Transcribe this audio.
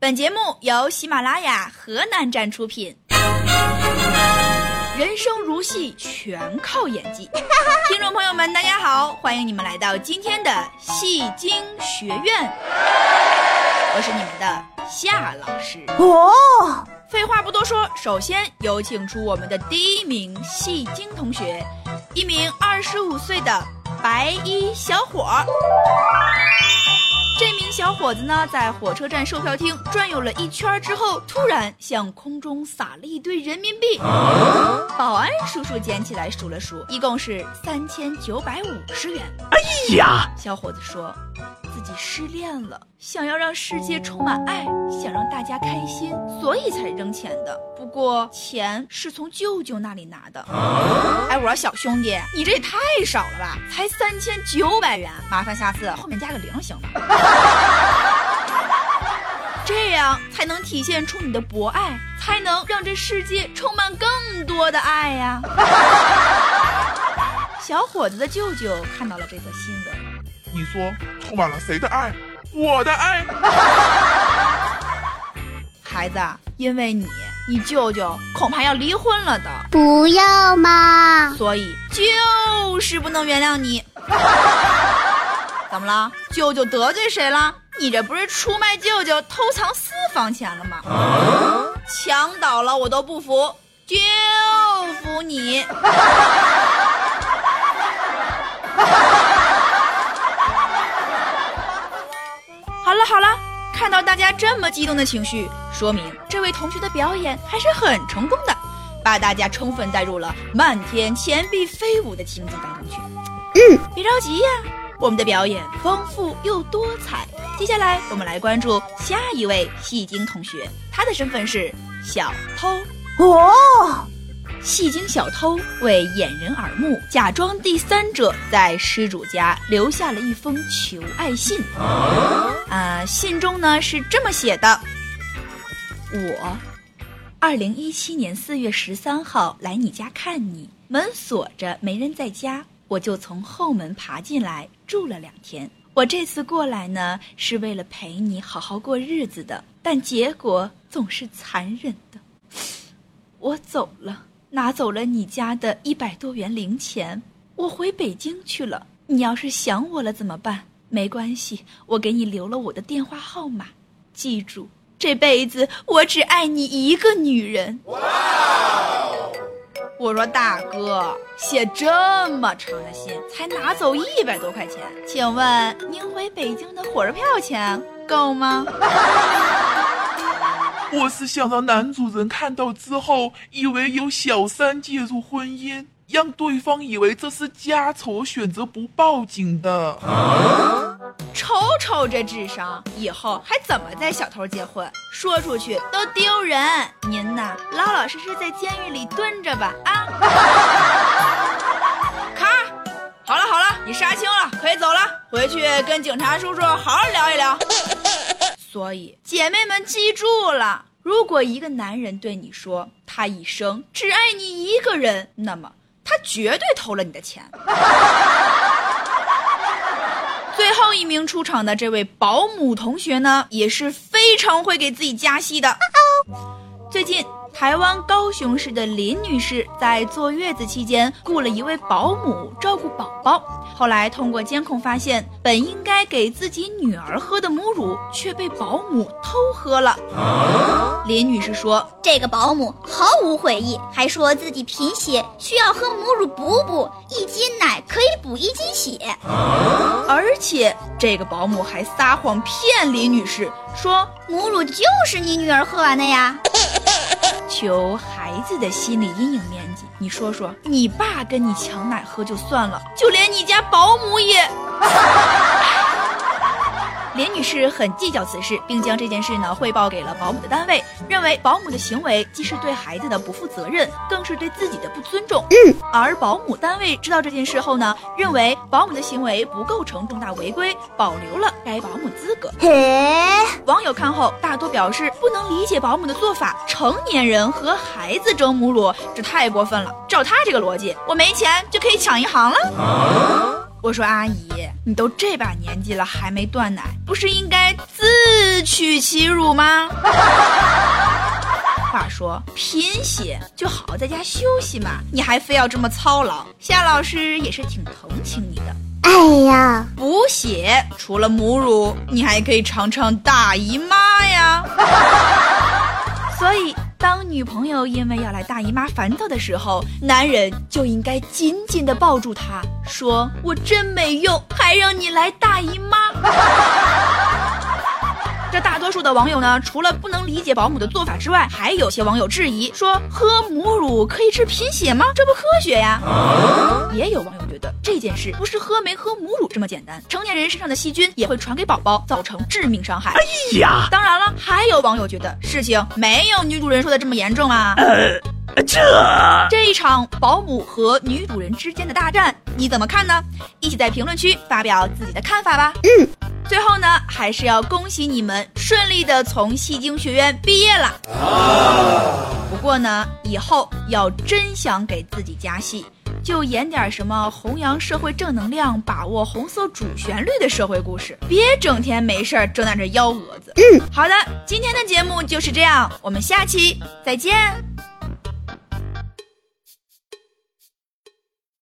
本节目由喜马拉雅河南站出品。人生如戏，全靠演技。听众朋友们，大家好，欢迎你们来到今天的戏精学院，我是你们的夏老师。哦，废话不多说，首先有请出我们的第一名戏精同学，一名二十五岁的白衣小伙儿。这名小伙子呢，在火车站售票厅转悠了一圈之后，突然向空中撒了一堆人民币。保安叔叔捡起来数了数，一共是三千九百五十元。哎呀，小伙子说，自己失恋了，想要让世界充满爱，想让大家开心，所以才扔钱的。不过钱是从舅舅那里拿的。哎，我说小兄弟，你这也太少了吧，才三千九百元，麻烦下次后面加个零行吗？这样才能体现出你的博爱，才能让这世界充满更多的爱呀。小伙子的舅舅看到了这则新闻，你说充满了谁的爱？我的爱。孩子，因为你，你舅舅恐怕要离婚了的，不要嘛！所以就是不能原谅你。怎么了？舅舅得罪谁了？你这不是出卖舅舅、偷藏私房钱了吗？墙倒了我都不服，就服你！看到大家这么激动的情绪，说明这位同学的表演还是很成功的，把大家充分带入了漫天钱币飞舞的情景当中去。嗯，别着急呀，我们的表演丰富又多彩。接下来我们来关注下一位戏精同学，他的身份是小偷。哦，戏精小偷为掩人耳目，假装第三者，在失主家留下了一封求爱信。啊、信中呢是这么写的：我，二零一七年四月十三号来你家看你，门锁着，没人在家，我就从后门爬进来住了两天。我这次过来呢，是为了陪你好好过日子的，但结果总是残忍的。我走了，拿走了你家的一百多元零钱，我回北京去了。你要是想我了怎么办？没关系，我给你留了我的电话号码，记住，这辈子我只爱你一个女人。我说大哥，写这么长的信，才拿走一百多块钱，请问您回北京的火车票钱够吗？我是想让男主人看到之后，以为有小三介入婚姻，让对方以为这是家丑，选择不报警的。瞅瞅这智商，以后还怎么带小偷结婚？说出去都丢人。您呐，老老实实在监狱里蹲着吧啊！咔，好了好了，你杀青了，可以走了，回去跟警察叔叔好好聊一聊。所以，姐妹们记住了，如果一个男人对你说他一生只爱你一个人，那么他绝对偷了你的钱。最后一名出场的这位保姆同学呢，也是非常会给自己加戏的。最近，台湾高雄市的林女士在坐月子期间雇了一位保姆照顾宝宝。后来通过监控发现，本应该给自己女儿喝的母乳却被保姆偷喝了。林女士说这个保姆毫无悔意，还说自己贫血，需要喝母乳补补，一斤奶可以补一斤血。：“而且这个保姆还撒谎骗林女士说 母乳就是你女儿喝完的呀。求孩子的心理阴影面积，你说说，你爸跟你抢奶喝就算了，就连你家保姆也。连女士很计较此事，并将这件事呢汇报给了保姆的单位，认为保姆的行为既是对孩子的不负责任，更是对自己的不尊重。嗯，而保姆单位知道这件事后呢，认为保姆的行为不构成重大违规，保留了该保姆资格。网友看后大多表示不能理解保姆的做法，成年人和孩子争母乳，这太过分了。照他这个逻辑，我没钱就可以抢银行了。我说阿姨，你都这把年纪了还没断奶，不是应该自自取其辱吗？话说贫血就好好在家休息嘛，你还非要这么操劳？夏老师也是挺同情你的。哎呀，补血除了母乳，你还可以尝尝大姨妈呀。所以，当女朋友因为要来大姨妈烦躁的时候，男人就应该紧紧地抱住她，说：“我真没用，还让你来大姨妈。” 这大多数的网友呢，除了不能理解保姆的做法之外，还有些网友质疑说，喝母乳可以治贫血吗？这不科学呀！也有网友觉得这件事不是喝没喝母乳这么简单，成年人身上的细菌也会传给宝宝，造成致命伤害。哎呀，当然了，还有网友觉得事情没有女主人说的这么严重啊。这这一场保姆和女主人之间的大战，你怎么看呢？一起在评论区发表自己的看法吧。嗯，最后呢，还是要恭喜你们顺利的从戏精学院毕业了。不过呢，以后要真想给自己加戏，就演点什么弘扬社会正能量、把握红色主旋律的社会故事，别整天没事儿正在这幺蛾子。嗯，好的，今天的节目就是这样，我们下期再见。